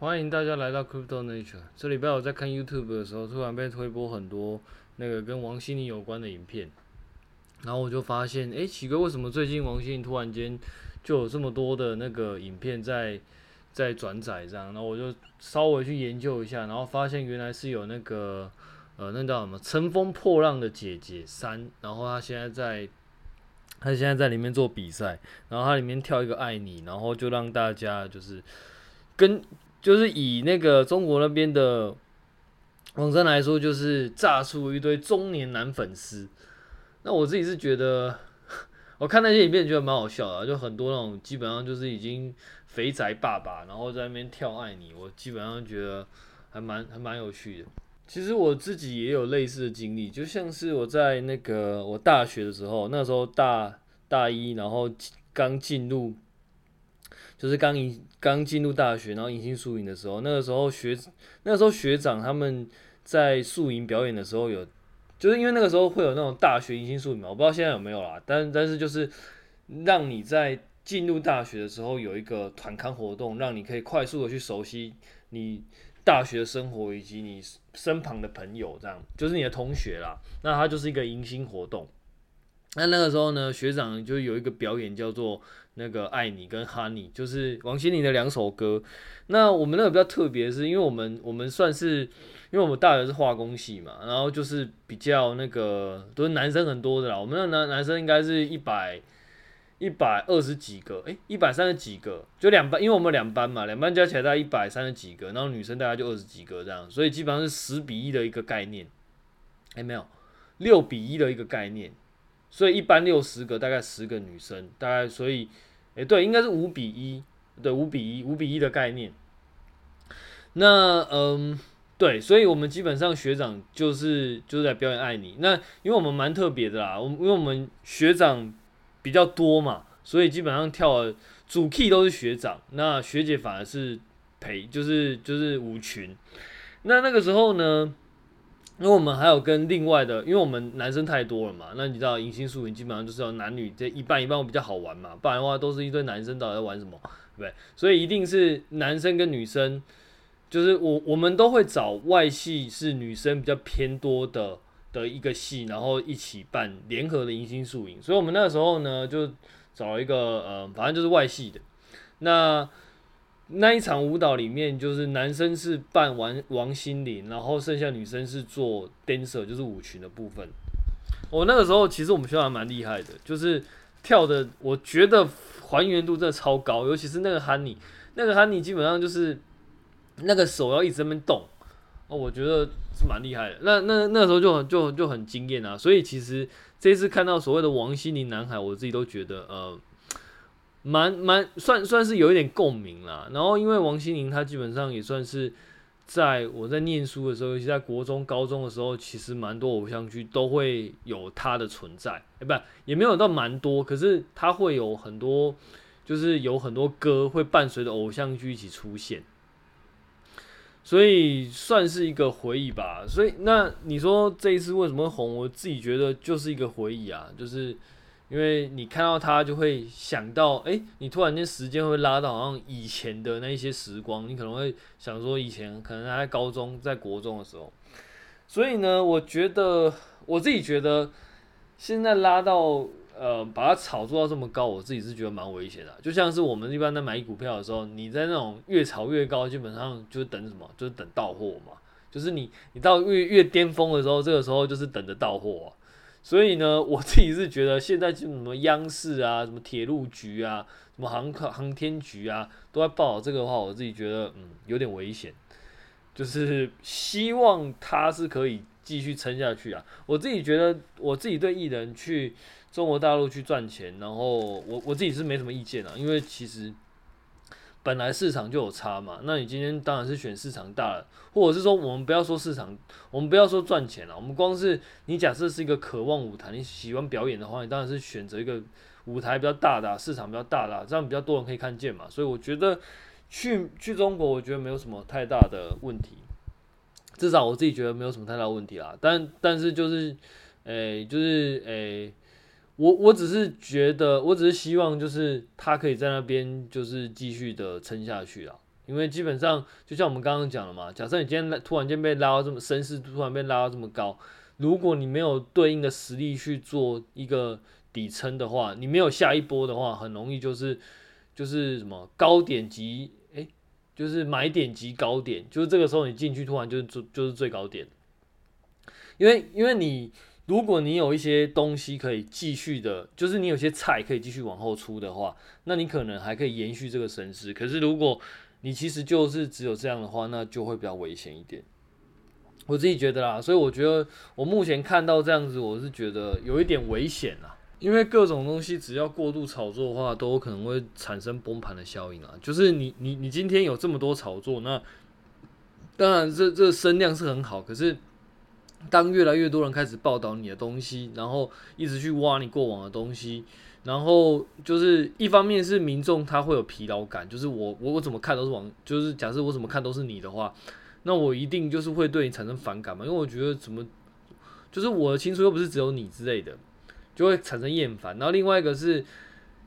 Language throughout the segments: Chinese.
欢迎大家来到 Crypto Nature。这礼拜我在看 YouTube 的时候，突然被推播很多那个跟王心凌有关的影片，然后我就发现，哎，奇怪，为什么最近王心凌突然间就有这么多的那个影片在在转载这样？然后我就稍微去研究一下，然后发现原来是有那个呃，那叫什么《乘风破浪的姐姐三》，然后她现在在，她现在在里面做比赛，然后她里面跳一个爱你，然后就让大家就是跟。就是以那个中国那边的网站来说，就是炸出一堆中年男粉丝。那我自己是觉得，我看那些影片觉得蛮好笑的，就很多那种基本上就是已经肥宅爸爸，然后在那边跳爱你，我基本上觉得还蛮还蛮有趣的。其实我自己也有类似的经历，就像是我在那个我大学的时候，那时候大大一，然后刚进入。就是刚一刚进入大学，然后迎新宿营的时候，那个时候学那个时候学长他们在宿营表演的时候有，就是因为那个时候会有那种大学迎新宿营嘛，我不知道现在有没有啦，但但是就是让你在进入大学的时候有一个团康活动，让你可以快速的去熟悉你大学生活以及你身旁的朋友，这样就是你的同学啦，那它就是一个迎新活动。那那个时候呢，学长就有一个表演叫做那个《爱你》跟《Honey》，就是王心凌的两首歌。那我们那个比较特别，是因为我们我们算是，因为我们大学是化工系嘛，然后就是比较那个都是男生很多的啦。我们那男男生应该是一百一百二十几个，诶，一百三十几个，就两班，因为我们两班嘛，两班加起来大概一百三十几个，然后女生大概就二十几个这样，所以基本上是十比一的一个概念。诶，没有，六比一的一个概念。所以一般六十个，大概十个女生，大概所以，诶、对，应该是五比一，对，五比一，五比一的概念。那嗯，对，所以我们基本上学长就是就是在表演爱你。那因为我们蛮特别的啦，我们因为我们学长比较多嘛，所以基本上跳的主 key 都是学长，那学姐反而是陪，就是就是舞群。那那个时候呢？因为我们还有跟另外的，因为我们男生太多了嘛，那你知道迎新宿营基本上就是要男女这一半一半会比较好玩嘛，不然的话都是一堆男生到底在玩什么，对不对？所以一定是男生跟女生，就是我我们都会找外系是女生比较偏多的的一个系，然后一起办联合的迎新宿营，所以我们那个时候呢就找一个呃，反正就是外系的那。那一场舞蹈里面，就是男生是扮王王心凌，然后剩下女生是做 dancer，就是舞裙的部分。我那个时候其实我们学校还蛮厉害的，就是跳的，我觉得还原度真的超高，尤其是那个 Honey，那个 Honey 基本上就是那个手要一直那边动，哦，我觉得是蛮厉害的。那那那个时候就就就很惊艳啊，所以其实这一次看到所谓的王心凌男孩，我自己都觉得呃。蛮蛮算算是有一点共鸣啦，然后因为王心凌她基本上也算是在我在念书的时候，尤其在国中、高中的时候，其实蛮多偶像剧都会有她的存在，哎，不，也没有到蛮多，可是她会有很多，就是有很多歌会伴随着偶像剧一起出现，所以算是一个回忆吧。所以那你说这一次为什么会红？我自己觉得就是一个回忆啊，就是。因为你看到它，就会想到，哎、你突然间时间会拉到好像以前的那一些时光，你可能会想说，以前可能还在高中、在国中的时候。所以呢，我觉得我自己觉得，现在拉到呃，把它炒作到这么高，我自己是觉得蛮危险的。就像是我们一般在买股票的时候，你在那种越炒越高，基本上就是等什么？就是等到货嘛。就是你你到越越巅峰的时候，这个时候就是等着到货。所以呢，我自己是觉得现在就什么央视啊、什么铁路局啊、什么航航天局啊，都在报这个的话，我自己觉得嗯有点危险，就是希望他是可以继续撑下去啊。我自己觉得，我自己对艺人去中国大陆去赚钱，然后我我自己是没什么意见啊，因为其实。本来市场就有差嘛，那你今天当然是选市场大了，或者是说我们不要说市场，我们不要说赚钱了，我们光是你假设是一个渴望舞台，你喜欢表演的话，你当然是选择一个舞台比较大的、啊市场比较大的，这样比较多人可以看见嘛。所以我觉得去去中国，我觉得没有什么太大的问题，至少我自己觉得没有什么太大问题啦。但但是就是，诶、就是诶。我我只是觉得，我只是希望，就是他可以在那边，就是继续的撑下去啊。因为基本上就像我们刚刚讲了嘛，假设你今天突然间被拉到这么声势，突然被拉到这么高，如果你没有对应的实力去做一个底撑的话，你没有下一波的话，很容易就是就是什么高点级，哎，就是买点及高点，就是这个时候你进去突然就就就是最高点，因为因为你。如果你有一些东西可以继续的，就是你有些菜可以继续往后出的话，那你可能还可以延续这个升势。可是如果你其实就是只有这样的话，那就会比较危险一点。我自己觉得啦，所以我觉得我目前看到这样子，我是觉得有一点危险啦。因为各种东西只要过度炒作的话，都有可能会产生崩盘的效应啊。就是你你你今天有这么多炒作，那当然这这声量是很好，可是。当越来越多人开始报道你的东西，然后一直去挖你过往的东西，然后就是一方面是民众他会有疲劳感，就是我我我怎么看都是往，就是假设我怎么看都是你的话，那我一定就是会对你产生反感嘛，因为我觉得怎么就是我的青春又不是只有你之类的，就会产生厌烦。然后另外一个是，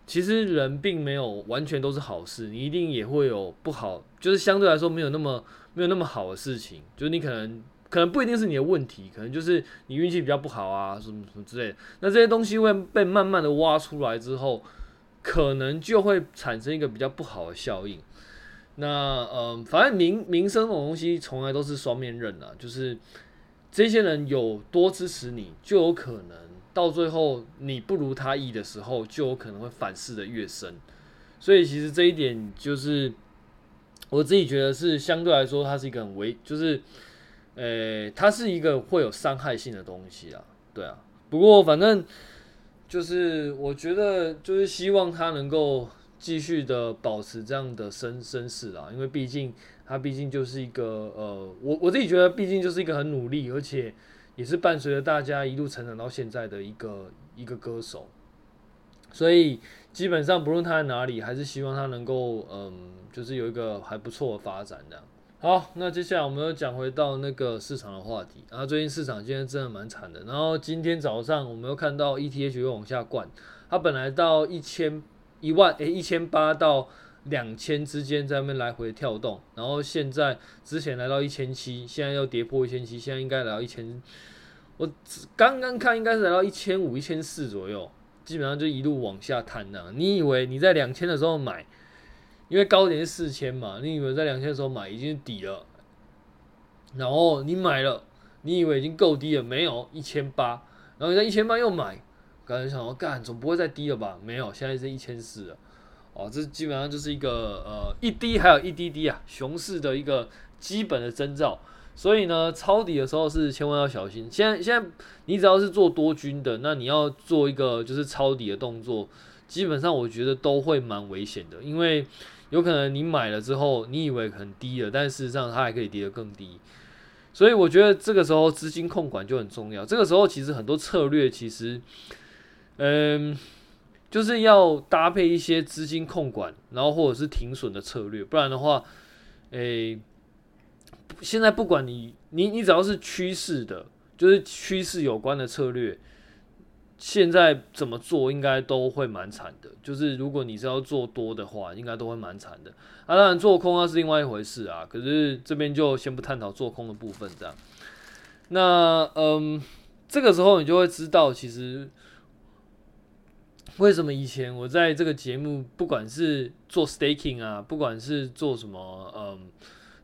其实人并没有完全都是好事，你一定也会有不好，就是相对来说没有那么没有那么好的事情，就是你可能。可能不一定是你的问题，可能就是你运气比较不好啊，什么什么之类的。那这些东西会被慢慢的挖出来之后，可能就会产生一个比较不好的效应。那嗯，反正名名声这种东西从来都是双面刃啊，就是这些人有多支持你，就有可能到最后你不如他意的时候，就有可能会反噬的越深。所以其实这一点就是我自己觉得是相对来说，它是一个很危，就是。呃、欸，它是一个会有伤害性的东西啊，对啊。不过反正就是我觉得就是希望它能够继续的保持这样的身身世啊，因为毕竟它毕竟就是一个呃，我我自己觉得毕竟就是一个很努力，而且也是伴随着大家一路成长到现在的一个一个歌手。所以基本上不论他在哪里，还是希望他能够嗯，就是有一个还不错的发展的。好，那接下来我们又讲回到那个市场的话题。然后最近市场今天真的蛮惨的。然后今天早上我们又看到 ETH 又往下灌，它本来到一千一万诶一千八到两千之间在那边来回跳动，然后现在之前来到一千七，现在又跌破一千七，现在应该来到一千，我刚刚看应该是来到一千五、一千四左右，基本上就一路往下探那。你以为你在两千的时候买？因为高点是四千嘛，你以为在两千的时候买已经底了，然后你买了，你以为已经够低了，没有一千八，然后你在一千八又买，感觉想说干总不会再低了吧？没有，现在是一千四了，哦，这基本上就是一个呃一低还有一滴滴啊，熊市的一个基本的征兆，所以呢，抄底的时候是千万要小心。现在现在你只要是做多军的，那你要做一个就是抄底的动作，基本上我觉得都会蛮危险的，因为。有可能你买了之后，你以为很低了，但事实上它还可以跌得更低，所以我觉得这个时候资金控管就很重要。这个时候其实很多策略其实，嗯，就是要搭配一些资金控管，然后或者是停损的策略，不然的话，诶，现在不管你你你只要是趋势的，就是趋势有关的策略。现在怎么做应该都会蛮惨的，就是如果你是要做多的话，应该都会蛮惨的。啊，当然做空那是另外一回事啊。可是这边就先不探讨做空的部分，这样。那嗯，这个时候你就会知道，其实为什么以前我在这个节目，不管是做 staking 啊，不管是做什么嗯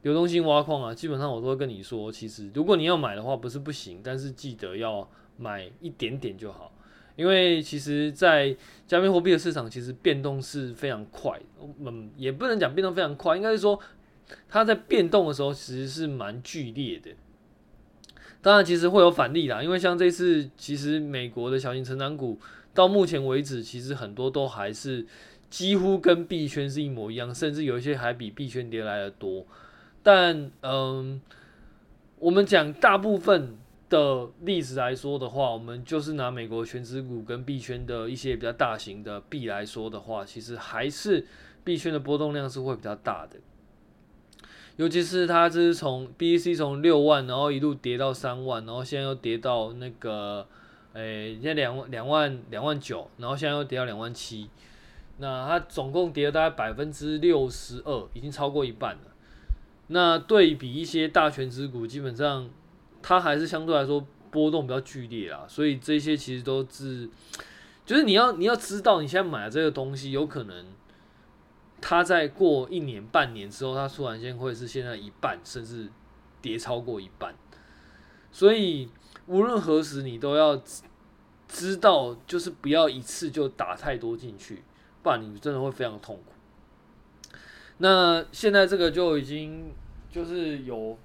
流动性挖矿啊，基本上我都会跟你说，其实如果你要买的话，不是不行，但是记得要买一点点就好。因为其实，在加密货币的市场，其实变动是非常快，嗯，也不能讲变动非常快，应该是说它在变动的时候其实是蛮剧烈的。当然，其实会有反例啦，因为像这次，其实美国的小型成长股到目前为止，其实很多都还是几乎跟币圈是一模一样，甚至有一些还比币圈跌来的多。但，嗯，我们讲大部分。的例子来说的话，我们就是拿美国权值股跟币圈的一些比较大型的币来说的话，其实还是币圈的波动量是会比较大的。尤其是它这是从 BTC 从六万，然后一路跌到三万，然后现在又跌到那个，诶、欸，现在两万两万两万九，然后现在又跌到两万七。那它总共跌了大概百分之六十二，已经超过一半了。那对比一些大权值股，基本上它还是相对来说波动比较剧烈啦。所以这些其实都是，就是你要你要知道，你现在买的这个东西，有可能它在过一年半年之后，它突然间会是现在一半，甚至跌超过一半。所以无论何时，你都要知道，就是不要一次就打太多进去，不然你真的会非常痛苦。那现在这个就已经就是有，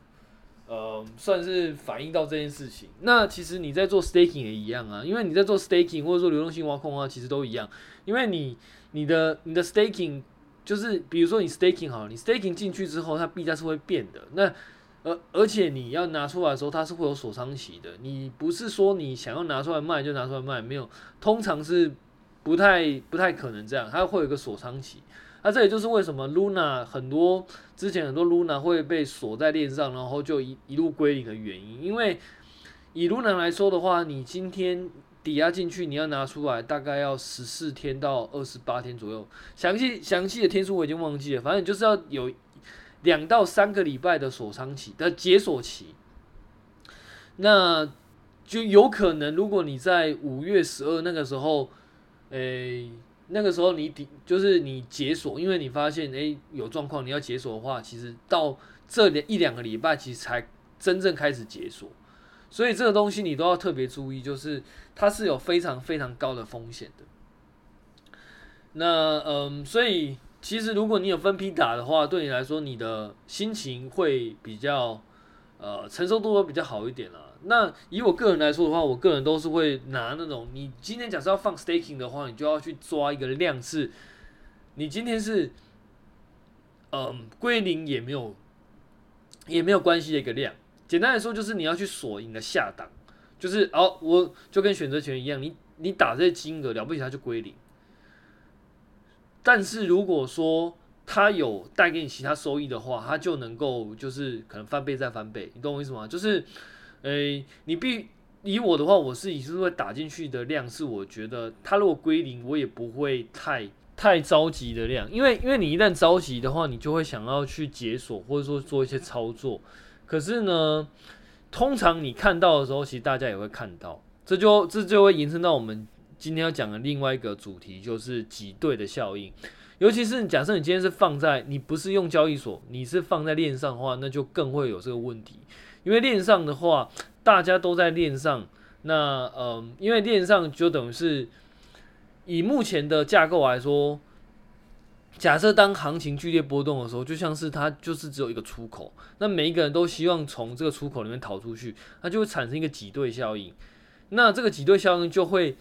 呃，算是反映到这件事情。那其实你在做 staking 也一样啊，因为你在做 staking 或者说流动性挖矿啊，其实都一样。因为你你的你的 staking 就是，比如说你 staking 好，你 staking 进去之后，它币价是会变的。那而而且你要拿出来的时候，它是会有锁仓期的。你不是说你想要拿出来卖就拿出来卖，没有，通常是不太不太可能这样，它会有个锁仓期。那、这也就是为什么 Luna 很多之前很多 Luna 会被锁在链上，然后就一一路归零的原因。因为以 Luna 来说的话，你今天抵押进去，你要拿出来，大概要十四天到二十八天左右。详细详细的天数我已经忘记了，反正就是要有两到三个礼拜的锁仓期的解锁期。那就有可能，如果你在五月十二那个时候，诶、那个时候你抵就是你解锁，因为你发现诶、有状况，你要解锁的话，其实到这里一两个礼拜其实才真正开始解锁，所以这个东西你都要特别注意，就是它是有非常非常高的风险的。那嗯，所以其实如果你有分批打的话，对你来说你的心情会比较呃承受度会比较好一点啦。那以我个人来说的话，我个人都是会拿那种，你今天假设要放 staking 的话，你就要去抓一个量是，你今天是，嗯，归零也没有，也没有关系的一个量。简单来说，就是你要去锁你的下档，就是哦，我就跟选择权一样，你你打这金额了不起，它就归零。但是如果说它有带给你其他收益的话，它就能够就是可能翻倍再翻倍，你懂我意思吗？就是。诶、你必以我的话，我是以是会打进去的量，是我觉得它如果归零，我也不会太太着急的量，因为因为你一旦着急的话，你就会想要去解锁或者说做一些操作。可是呢，通常你看到的时候，其实大家也会看到，这就这就会延伸到我们今天要讲的另外一个主题，就是挤兑的效应。尤其是假设你今天是放在你不是用交易所，你是放在链上的话，那就更会有这个问题。因为链上的话，大家都在链上，那嗯，因为链上就等于是以目前的架构来说，假设当行情剧烈波动的时候，就像是它就是只有一个出口，那每一个人都希望从这个出口里面逃出去，它就会产生一个挤兑效应，那这个挤兑效应就会，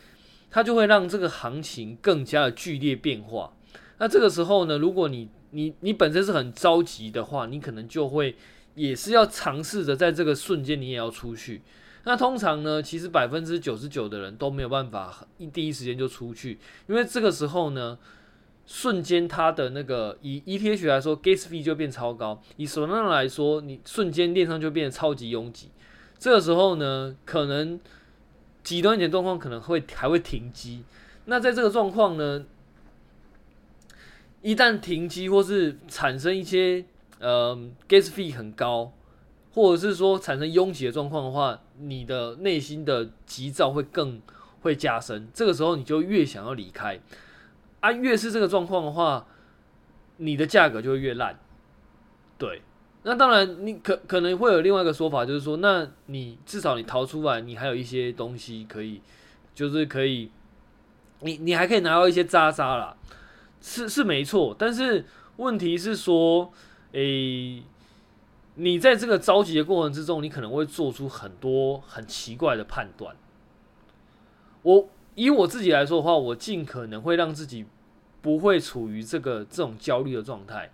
它就会让这个行情更加的剧烈变化。那这个时候呢，如果你你你本身是很着急的话，你可能就会。也是要尝试着在这个瞬间，你也要出去。那通常呢，其实百分之九十九的人都没有办法一第一时间就出去，因为这个时候呢，瞬间它的那个以 ETH 来说，gas fee 就变超高；以 s o l a n 来说，你瞬间链上就变得超级拥挤。这个时候呢，可能极端一点状况可能会还会停机。那在这个状况呢，一旦停机或是产生一些呃，gas fee 很高，或者是说产生拥挤的状况的话，你的内心的急躁会更会加深。这个时候你就越想要离开，啊，越是这个状况的话，你的价格就会越烂。对，那当然你可可能会有另外一个说法，就是说，那你至少你逃出来，你还有一些东西可以，就是可以，你你还可以拿到一些渣渣啦，是是没错，但是问题是说。诶、你在这个着急的过程之中，你可能会做出很多很奇怪的判断。我以我自己来说的话，我尽可能会让自己不会处于这个这种焦虑的状态，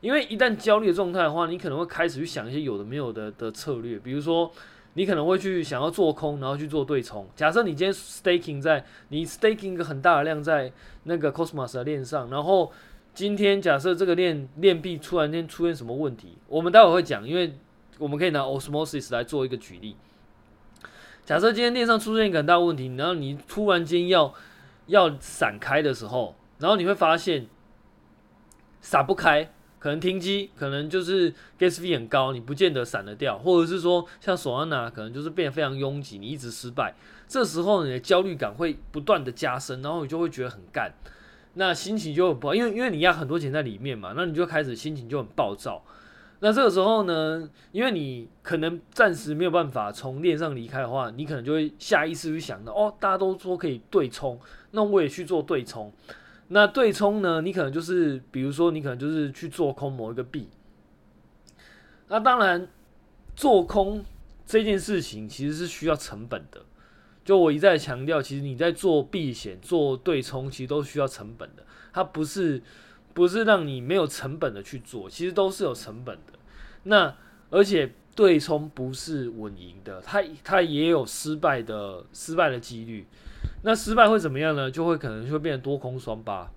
因为一旦焦虑的状态的话，你可能会开始去想一些有的没有的的策略，比如说你可能会去想要做空，然后去做对冲。假设你今天 staking 在你 staking 一个很大的量在那个 Cosmos 的链上，然后。今天假设这个链链臂突然间出现什么问题，我们待会会讲，因为我们可以拿 Osmosis 来做一个举例。假设今天链上出现一个很大问题，然后你突然间要要闪开的时候，然后你会发现闪不开，可能停机，可能就是 gasv 很高，你不见得闪得掉，或者是说像索安娜，可能就是变得非常拥挤，你一直失败，这时候你的焦虑感会不断的加深，然后你就会觉得很干，那心情就很不好，因为因为你压很多钱在里面嘛，那你就开始心情就很暴躁。那这个时候呢，因为你可能暂时没有办法从链上离开的话，你可能就会下意识去想到，哦，大家都说可以对冲，那我也去做对冲。那对冲呢，你可能就是，比如说你可能就是去做空某一个币。那当然，做空这件事情其实是需要成本的。就我一再强调，其实你在做避险、做对冲，其实都需要成本的。它不是。不是让你没有成本的去做，其实都是有成本的。那而且对冲不是稳赢的，它它也有失败的失败的几率。那失败会怎么样呢？就会可能就会变成多空双八。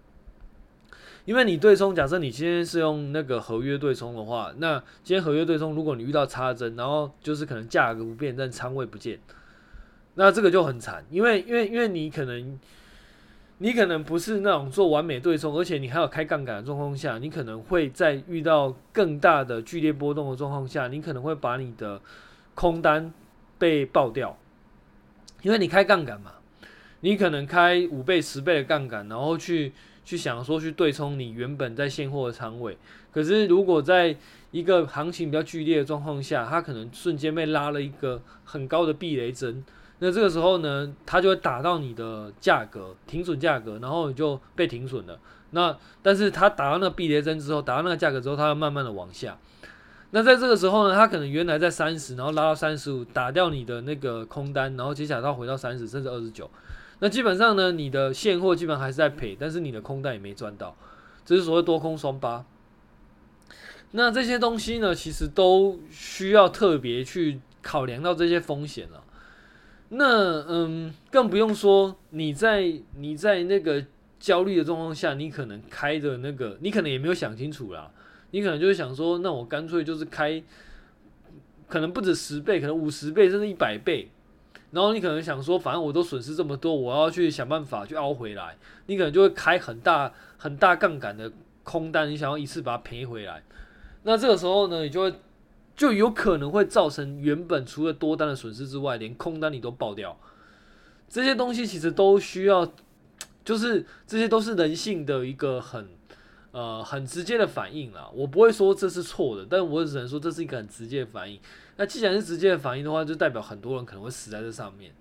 因为你对冲，假设你今天是用那个合约对冲的话，那今天合约对冲，如果你遇到插针，然后就是可能价格不变，但仓位不见，那这个就很惨。因为因为因为你可能。你可能不是那种做完美对冲，而且你还有开杠杆的状况下，你可能会在遇到更大的剧烈波动的状况下，你可能会把你的空单被爆掉，因为你开杠杆嘛，你可能开五倍、十倍的杠杆，然后去去想说去对冲你原本在现货的仓位，可是如果在一个行情比较剧烈的状况下，它可能瞬间被拉了一个很高的避雷针。那这个时候呢，它就会打到你的价格停损价格，然后你就被停损了。那但是它打到那个避雷针之后，打到那个价格之后，它要慢慢的往下。那在这个时候呢，它可能原来在三十，然后拉到三十五，打掉你的那个空单，然后接下来它回到三十甚至二十九。那基本上呢，你的现货基本还是在赔，但是你的空单也没赚到，这是所谓多空双八。那这些东西呢，其实都需要特别去考量到这些风险了。那嗯，更不用说你在你在那个焦虑的状况下，你可能开的那个，你可能也没有想清楚啦。你可能就是想说，那我干脆就是开，可能不止十倍，可能五十倍，甚至一百倍。然后你可能想说，反正我都损失这么多，我要去想办法去凹回来。你可能就会开很大很大杠杆的空单，你想要一次把它赔回来。那这个时候呢，你就会。就有可能会造成原本除了多单的损失之外，连空单你都爆掉。这些东西其实都需要，就是这些都是人性的一个很呃很直接的反应啦。我不会说这是错的，但我只能说这是一个很直接的反应。那既然是直接的反应的话，就代表很多人可能会死在这上面。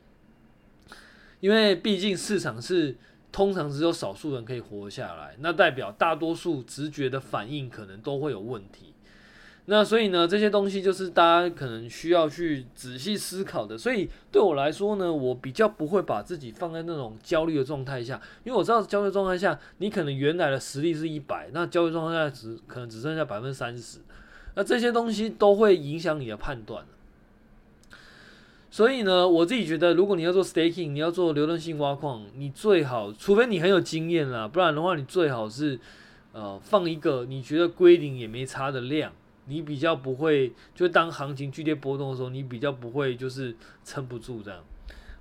因为毕竟市场是通常只有少数人可以活下来，那代表大多数直觉的反应可能都会有问题。那所以呢，这些东西就是大家可能需要去仔细思考的。所以对我来说呢，我比较不会把自己放在那种焦虑的状态下，因为我知道焦虑状态下，你可能原来的实力是一百，那焦虑状态下只可能只剩下百分之三十，那这些东西都会影响你的判断。所以呢，我自己觉得，如果你要做 staking，你要做流动性挖矿，你最好，除非你很有经验啦，不然的话，你最好是呃放一个你觉得归零也没差的量。你比较不会，就当行情剧烈波动的时候，你比较不会就是撑不住这样。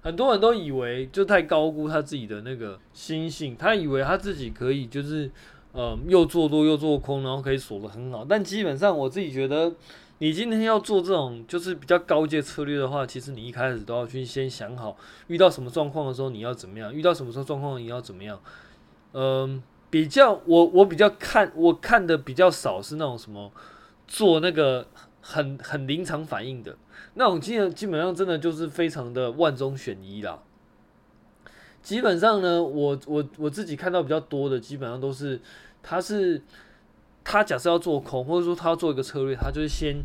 很多人都以为就太高估他自己的那个心性，他以为他自己可以就是呃又做多又做空，然后可以锁得很好。但基本上我自己觉得，你今天要做这种就是比较高阶策略的话，其实你一开始都要去先想好，遇到什么状况的时候你要怎么样，遇到什么时候状况你要怎么样。嗯、比较我我比较看我看的比较少是那种什么。做那个很很临场反应的那种，基本基本上真的就是非常的万中选一啦。基本上呢，我我我自己看到比较多的，基本上都是他是他假设要做空，或者说他要做一个策略，他就是先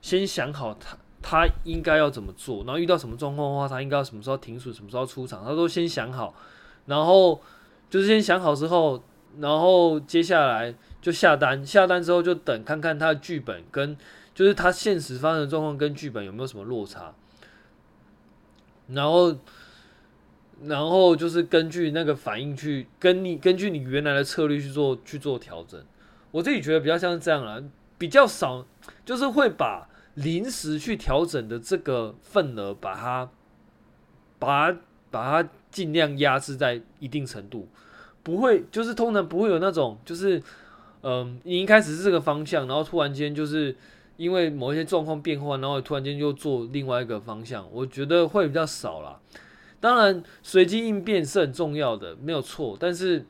先想好他他应该要怎么做，然后遇到什么状况的话，他应该要什么时候停损，什么时候出场，他都先想好，然后就是先想好之后，然后接下来。就下单，下单之后就等看看他的剧本跟就是他现实发生的状况跟剧本有没有什么落差，然后然后就是根据那个反应去跟你根据你原来的策略去做去做调整。我自己觉得比较像是这样啦，比较少就是会把临时去调整的这个份额把它把它把它尽量压制在一定程度。不会，就是通常不会有那种，就是嗯，你一开始是这个方向，然后突然间就是因为某一些状况变化，然后突然间又做另外一个方向，我觉得会比较少啦。当然，随机应变是很重要的，没有错。但是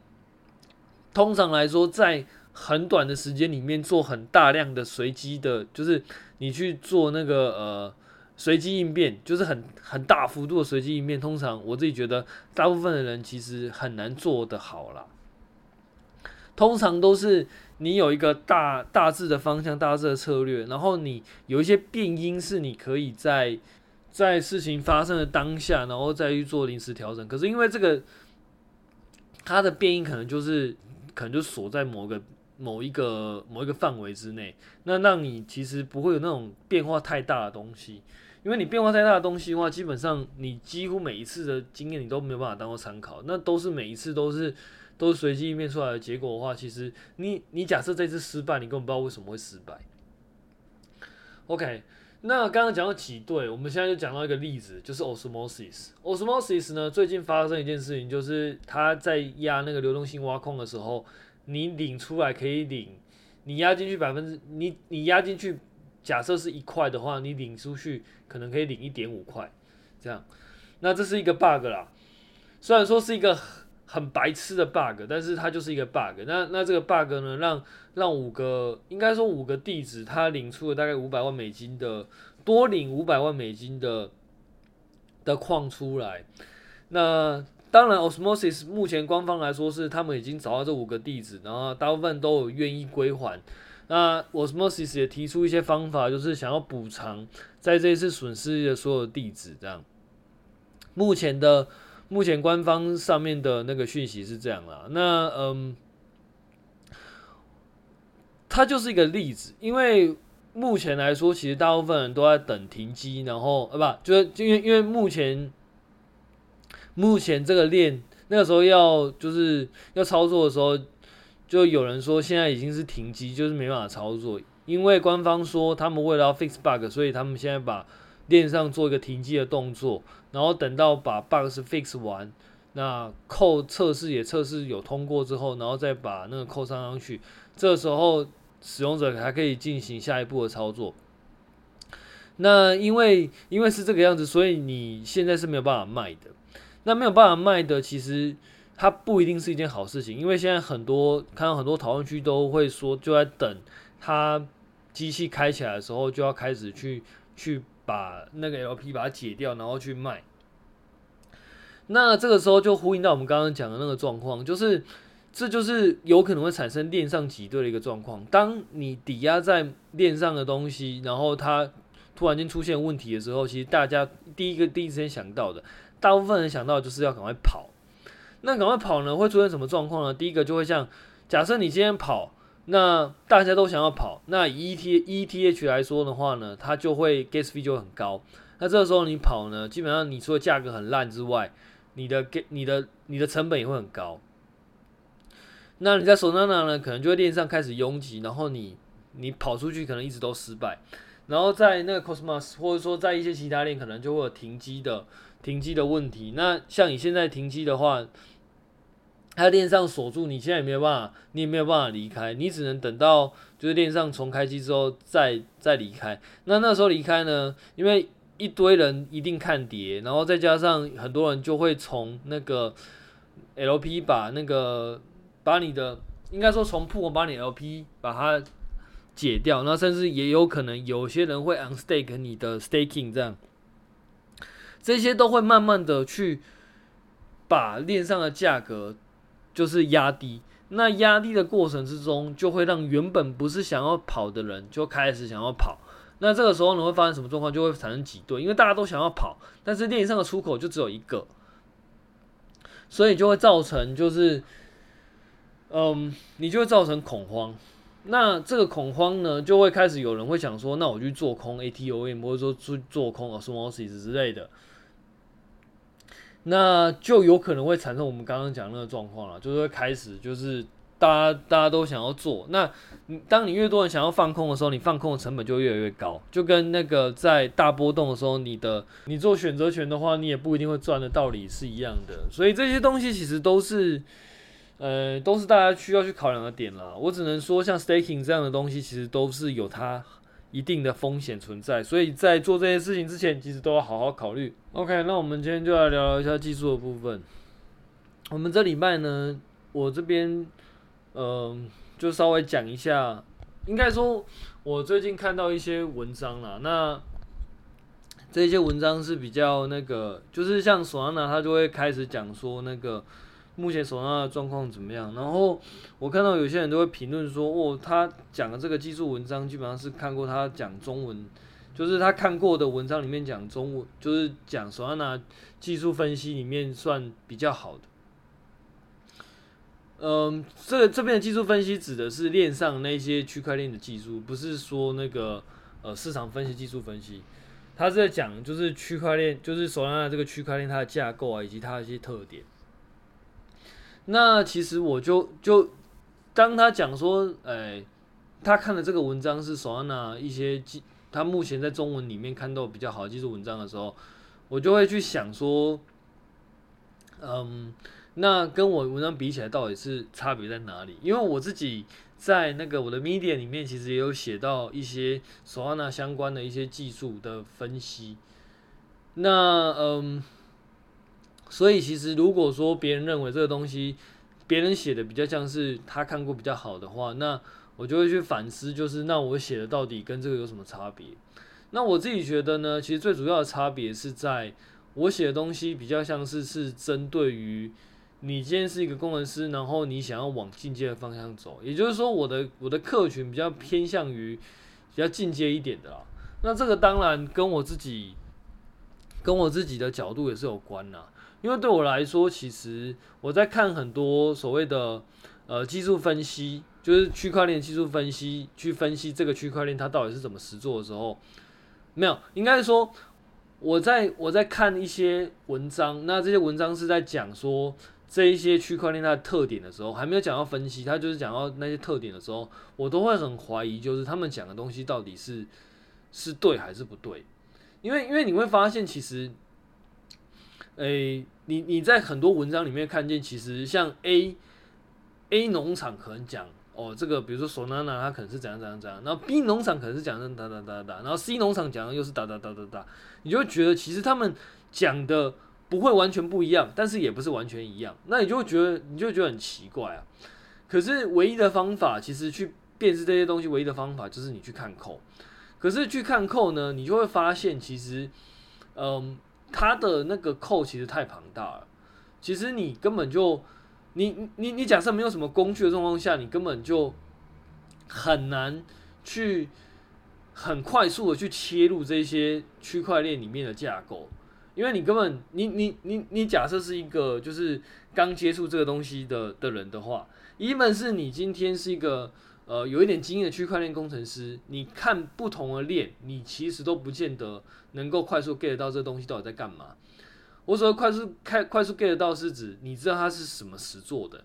通常来说，在很短的时间里面做很大量的随机的，就是你去做那个呃。随机应变就是很很大幅度的随机应变，通常我自己觉得大部分的人其实很难做得好啦。通常都是你有一个大大致的方向、大致的策略，然后你有一些变因是你可以在在事情发生的当下，然后再去做临时调整。可是因为这个它的变因可能就是可能就锁在某个某一个某一个范围之内，那让你其实不会有那种变化太大的东西。因为你变化太大的东西的话，基本上你几乎每一次的经验你都没有办法当做参考，那都是每一次都是都是随机应变出来的结果的话，其实你你假设这次失败，你根本不知道为什么会失败。OK，那刚刚讲到挤兑，我们现在就讲到一个例子，就是 osmosis。osmosis 呢，最近发生一件事情，就是它在压那个流动性挖空的时候，你领出来可以领，你压进去百分之你你压进去。假设是一块的话，你领出去可能可以领一点五块，这样，那这是一个 bug 啦。虽然说是一个很白痴的 bug，但是它就是一个 bug。那那这个 bug 呢，让让五个应该说五个地址，他领出了大概五百万美金的多领五百万美金的的矿出来。那当然，Osmosis 目前官方来说是他们已经找到这五个地址，然后大部分都有愿意归还。那 Osmosis 也提出一些方法，就是想要补偿在这一次损失的所有地址，这样。目前的目前官方上面的那个讯息是这样啦。那嗯，它就是一个例子，因为目前来说，其实大部分人都在等停机，然后呃不，就是因为因为目前目前这个链那个时候要就是要操作的时候。就有人说现在已经是停机，就是没办法操作，因为官方说他们为了要 fix bug，所以他们现在把链上做一个停机的动作，然后等到把 bug 是 fix 完，那扣测试也测试有通过之后，然后再把那个扣上上去，这时候使用者还可以进行下一步的操作。那因为因为是这个样子，所以你现在是没有办法卖的。那没有办法卖的，其实。它不一定是一件好事情，因为现在很多看到很多讨论区都会说，就在等它机器开起来的时候，就要开始去去把那个 LP 把它解掉，然后去卖。那这个时候就呼应到我们刚刚讲的那个状况，就是这就是有可能会产生链上挤兑的一个状况。当你抵押在链上的东西，然后它突然间出现问题的时候，其实大家第一个第一时间想到的，大部分人想到就是要赶快跑。那赶快跑呢？会出现什么状况呢？第一个就会像，假设你今天跑，那大家都想要跑，那以 E T E T H 来说的话呢，它就会 gas fee 就很高。那这个时候你跑呢，基本上你除了价格很烂之外，你的给你的你的成本也会很高。那你在 Solana 呢，可能就会链上开始拥挤，然后你你跑出去可能一直都失败，然后在那个 Cosmos 或者说在一些其他链，可能就会有停机的停机的问题。那像你现在停机的话，它链上锁住，你现在也没有办法，你也没有办法离开，你只能等到就是链上重开机之后再再离开。那那时候离开呢？因为一堆人一定看跌，然后再加上很多人就会从那个 LP 把那个把你的应该说从 pool 把你 LP 把它解掉，那甚至也有可能有些人会 unstake 你的 staking 这样，这些都会慢慢的去把链上的价格。就是压低，那压低的过程之中，就会让原本不是想要跑的人就开始想要跑。那这个时候呢，会发生什么状况？就会产生挤兑，因为大家都想要跑，但是链上的出口就只有一个，所以就会造成就是，嗯，你就会造成恐慌。那这个恐慌呢，就会开始有人会想说，那我去做空 ATOM，或者说去做空 Osmosis 之类的。那就有可能会产生我们刚刚讲那个状况了，就是会开始就是大家大家都想要做，那当你越多人想要放空的时候，你放空的成本就越来越高，就跟那个在大波动的时候，你的你做选择权的话，你也不一定会赚的道理是一样的。所以这些东西其实都是呃，都是大家需要去考量的点啦。我只能说，像 staking 这样的东西，其实都是有它一定的风险存在，所以在做这些事情之前，其实都要好好考虑。OK，那我们今天就来聊聊一下技术的部分。我们这礼拜呢，我这边，嗯、就稍微讲一下，应该说，我最近看到一些文章啦，那这些文章是比较那个，就是像 Solana，他就会开始讲说那个。目前手上的状况怎么样？然后我看到有些人都会评论说，哦，他讲的这个技术文章基本上是看过他讲中文，就是他看过的文章里面讲中文，就是讲手上的技术分析里面算比较好的。嗯，这这边的技术分析指的是链上那些区块链的技术，不是说那个呃市场分析技术分析。他是在讲就是区块链，就是手上的这个区块链它的架构啊，以及它的一些特点。那其实我就就当他讲说，哎、他看的这个文章是 Solana 一些技，他目前在中文里面看到比较好的技术文章的时候，我就会去想说，嗯，那跟我文章比起来，到底是差别在哪里？因为我自己在那个我的 media 里面，其实也有写到一些 Solana 相关的一些技术的分析。那嗯。所以其实如果说别人认为这个东西，别人写的比较像是他看过比较好的话，那我就会去反思，就是那我写的到底跟这个有什么差别？那我自己觉得呢，其实最主要的差别是在我写的东西比较像是是针对于你今天是一个工程师，然后你想要往进阶的方向走，也就是说我的我的客群比较偏向于比较进阶一点的啦。那这个当然跟我自己跟我自己的角度也是有关啦。因为对我来说，其实我在看很多所谓的呃技术分析，就是区块链技术分析，去分析这个区块链它到底是怎么实做的时候，没有，应该说我在我在看一些文章，那这些文章是在讲说这一些区块链它的特点的时候，还没有讲到分析，它就是讲到那些特点的时候，我都会很怀疑，就是他们讲的东西到底是是对还是不对，因为因为你会发现其实。诶、你你在很多文章里面看见，其实像 A A 农场可能讲哦，这个比如说 Solana 它可能是怎样怎样怎样，然后 B 农场可能是讲的哒哒哒哒，然后 C 农场讲的又是哒哒哒哒哒，你就会觉得其实他们讲的不会完全不一样，但是也不是完全一样，那你就会觉得你就觉得很奇怪啊。可是唯一的方法，其实去辨识这些东西唯一的方法就是你去看扣，可是去看扣呢，你就会发现其实，嗯。它的那个扣其实太庞大了，其实你根本就，你你你假设没有什么工具的状况下，你根本就很难去很快速的去切入这些区块链里面的架构，因为你根本你你你你假设是一个就是刚接触这个东西的的人的话，一门是你今天是一个。呃，有一点经验的区块链工程师，你看不同的链，你其实都不见得能够快速 get 到这东西到底在干嘛。我所谓快速开快速 get 到是指你知道它是什么实做的。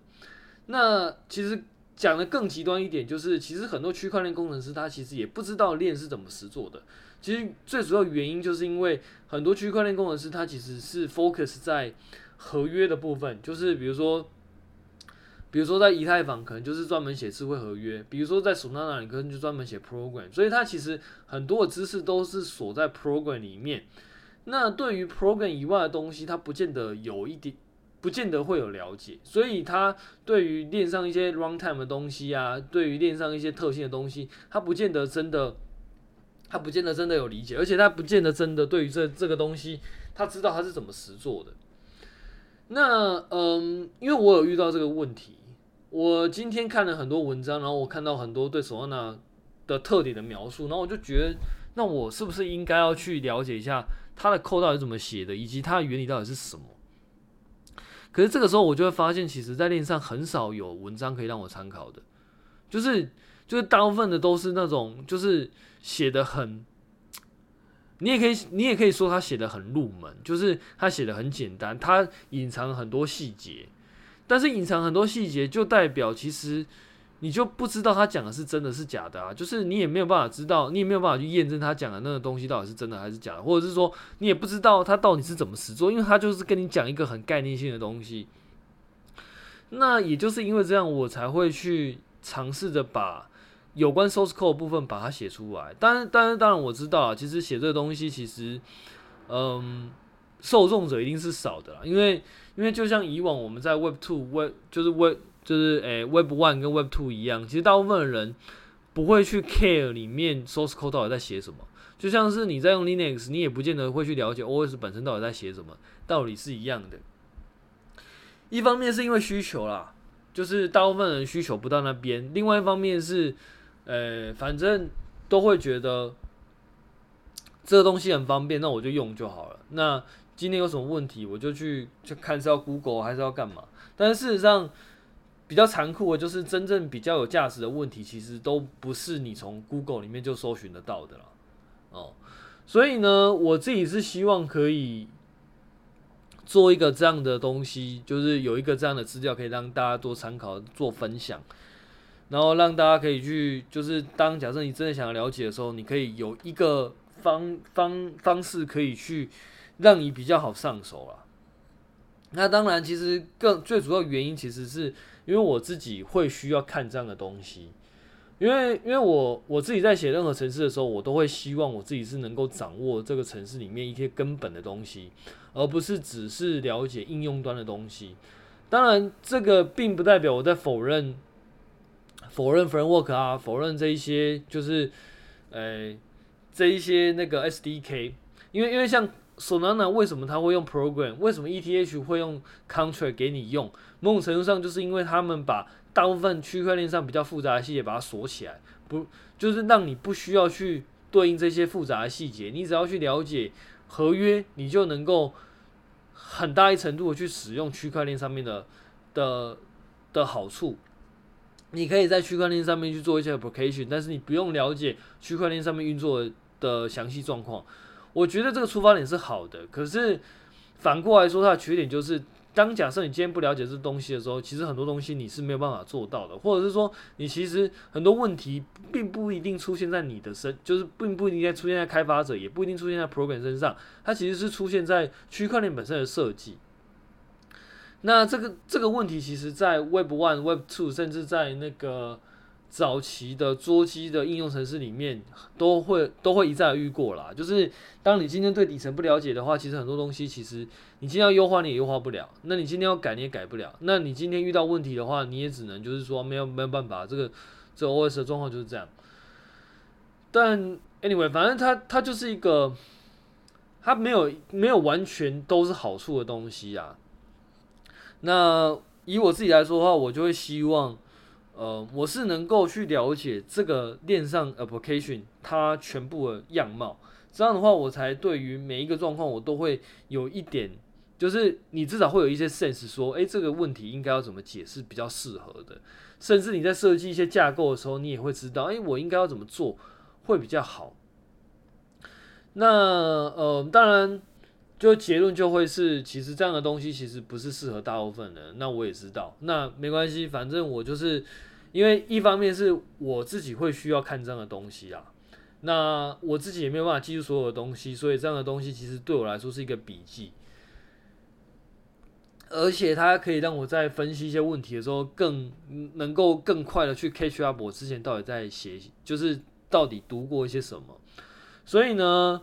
那其实讲的更极端一点，就是其实很多区块链工程师他其实也不知道链是怎么实做的。其实最主要原因就是因为很多区块链工程师他其实是 focus 在合约的部分，就是比如说。比如说在以太坊可能就是专门写智慧合约，比如说在 Solana 里可能就专门写 program，所以它其实很多的知识都是锁在 program 里面。那对于 program 以外的东西，它不见得有一点，不见得会有了解。所以它对于链上一些 runtime 的东西啊，对于链上一些特性的东西，它不见得真的，它不见得真的有理解，而且它不见得真的对于这这个东西，它知道它是怎么实做的。那嗯，因为我有遇到这个问题。我今天看了很多文章，然后我看到很多对 Solana 的特点的描述，然后我就觉得，那我是不是应该要去了解一下它的扣到底怎么写的，以及它的原理到底是什么？可是这个时候，我就会发现，其实，在链上很少有文章可以让我参考的，就是就是大部分的都是那种，就是写的很，你也可以你也可以说他写的很入门，就是他写的很简单，他隐藏很多细节。但是隐藏很多细节，就代表其实你就不知道他讲的是真的是假的啊，就是你也没有办法知道，你也没有办法去验证他讲的那个东西到底是真的还是假的，或者是说你也不知道他到底是怎么实作，因为他就是跟你讲一个很概念性的东西。那也就是因为这样，我才会去尝试着把有关 source code 的部分把它写出来。当然，当然，当然我知道啊，其实写这个东西其实，嗯，受众者一定是少的啦，因为因为就像以往我们在 Web Two Web 就是 Web 就是诶、Web One 跟 Web Two 一样，其实大部分的人不会去 care 里面 source code 到底在写什么。就像是你在用 Linux，你也不见得会去了解 OS 本身到底在写什么，道理是一样的。一方面是因为需求啦，就是大部分人需求不到那边；另外一方面是，呃，反正都会觉得 这个东西很方便，那我就用就好了。那今天有什么问题，我就去就看是要 Google 还是要干嘛。但是事实上，比较残酷的就是真正比较有价值的问题，其实都不是你从 Google 里面就搜寻得到的了。哦，所以呢，我自己是希望可以做一个这样的东西，就是有一个这样的资料可以让大家多参考、做分享，然后让大家可以去，就是当假设你真的想要了解的时候，你可以有一个方方方式可以去让你比较好上手了。那当然，其实更最主要原因，其实是因为我自己会需要看这样的东西。因为，因为我我自己在写任何城市的时候，我都会希望我自己是能够掌握这个城市里面一些根本的东西，而不是只是了解应用端的东西。当然，这个并不代表我在否认否认 framework 啊，否认这一些就是呃这一些那个 SDK。因为，因为像 Solana 为什么他会用 program，为什么 ETH 会用 contract 给你用？某种程度上，就是因为他们把大部分区块链上比较复杂的细节把它锁起来，不就是让你不需要去对应这些复杂的细节，你只要去了解合约，你就能够很大一程度的去使用区块链上面的的的好处。你可以在区块链上面去做一些 application，但是你不用了解区块链上面运作的详细状况。我觉得这个出发点是好的，可是反过来说，它的缺点就是。当假设你今天不了解这东西的时候，其实很多东西你是没有办法做到的，或者是说你其实很多问题并不一定出现在你的身，就是并不一定在出现在开发者，也不一定出现在 program 身上，它其实是出现在区块链本身的设计。那这个这个问题，其实在 Web One、Web Two，甚至在那个。早期的桌机的应用程式里面都会都会一再遇过啦，就是当你今天对底层不了解的话，其实很多东西其实你今天要优化你也优化不了，那你今天要改你也改不了，那你今天遇到问题的话，你也只能就是说没有没有办法，这个这个 OS 的状况就是这样。但 anyway，反正它它就是一个，它没有没有完全都是好处的东西啊。那以我自己来说的话，我就会希望。呃，我是能够去了解这个链上 application 它全部的样貌，这样的话，我才对于每一个状况我都会有一点，就是你至少会有一些 sense，说，诶，这个问题应该要怎么解释比较适合的，甚至你在设计一些架构的时候，你也会知道，诶，我应该要怎么做会比较好。那呃，当然，就结论就会是，其实这样的东西其实不是适合大部分人。那我也知道，那没关系，反正我就是。因为一方面是我自己会需要看这样的东西啊，那我自己也没有办法记住所有的东西，所以这样的东西其实对我来说是一个笔记，而且它可以让我在分析一些问题的时候更能够更快的去 catch up 我之前到底在写，就是到底读过一些什么，所以呢。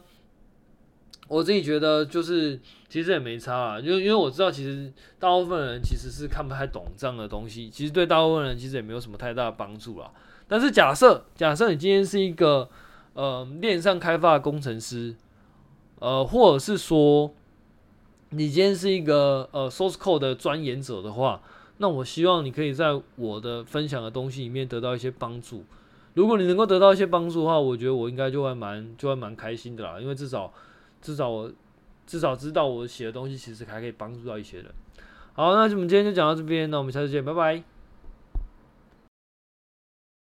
我自己觉得就是其实也没差啊，因为因为我知道其实大部分人其实是看不太懂这样的东西，其实对大部分人其实也没有什么太大的帮助啦。但是假设假设你今天是一个呃链上开发工程师，呃或者是说你今天是一个呃 source code 的钻研者的话，那我希望你可以在我的分享的东西里面得到一些帮助。如果你能够得到一些帮助的话，我觉得我应该就会蛮就会蛮开心的啦，因为至少。至少我至少知道我写的东西其实还可以帮助到一些人。好，那我们今天就讲到这边，那我们下次见，拜拜。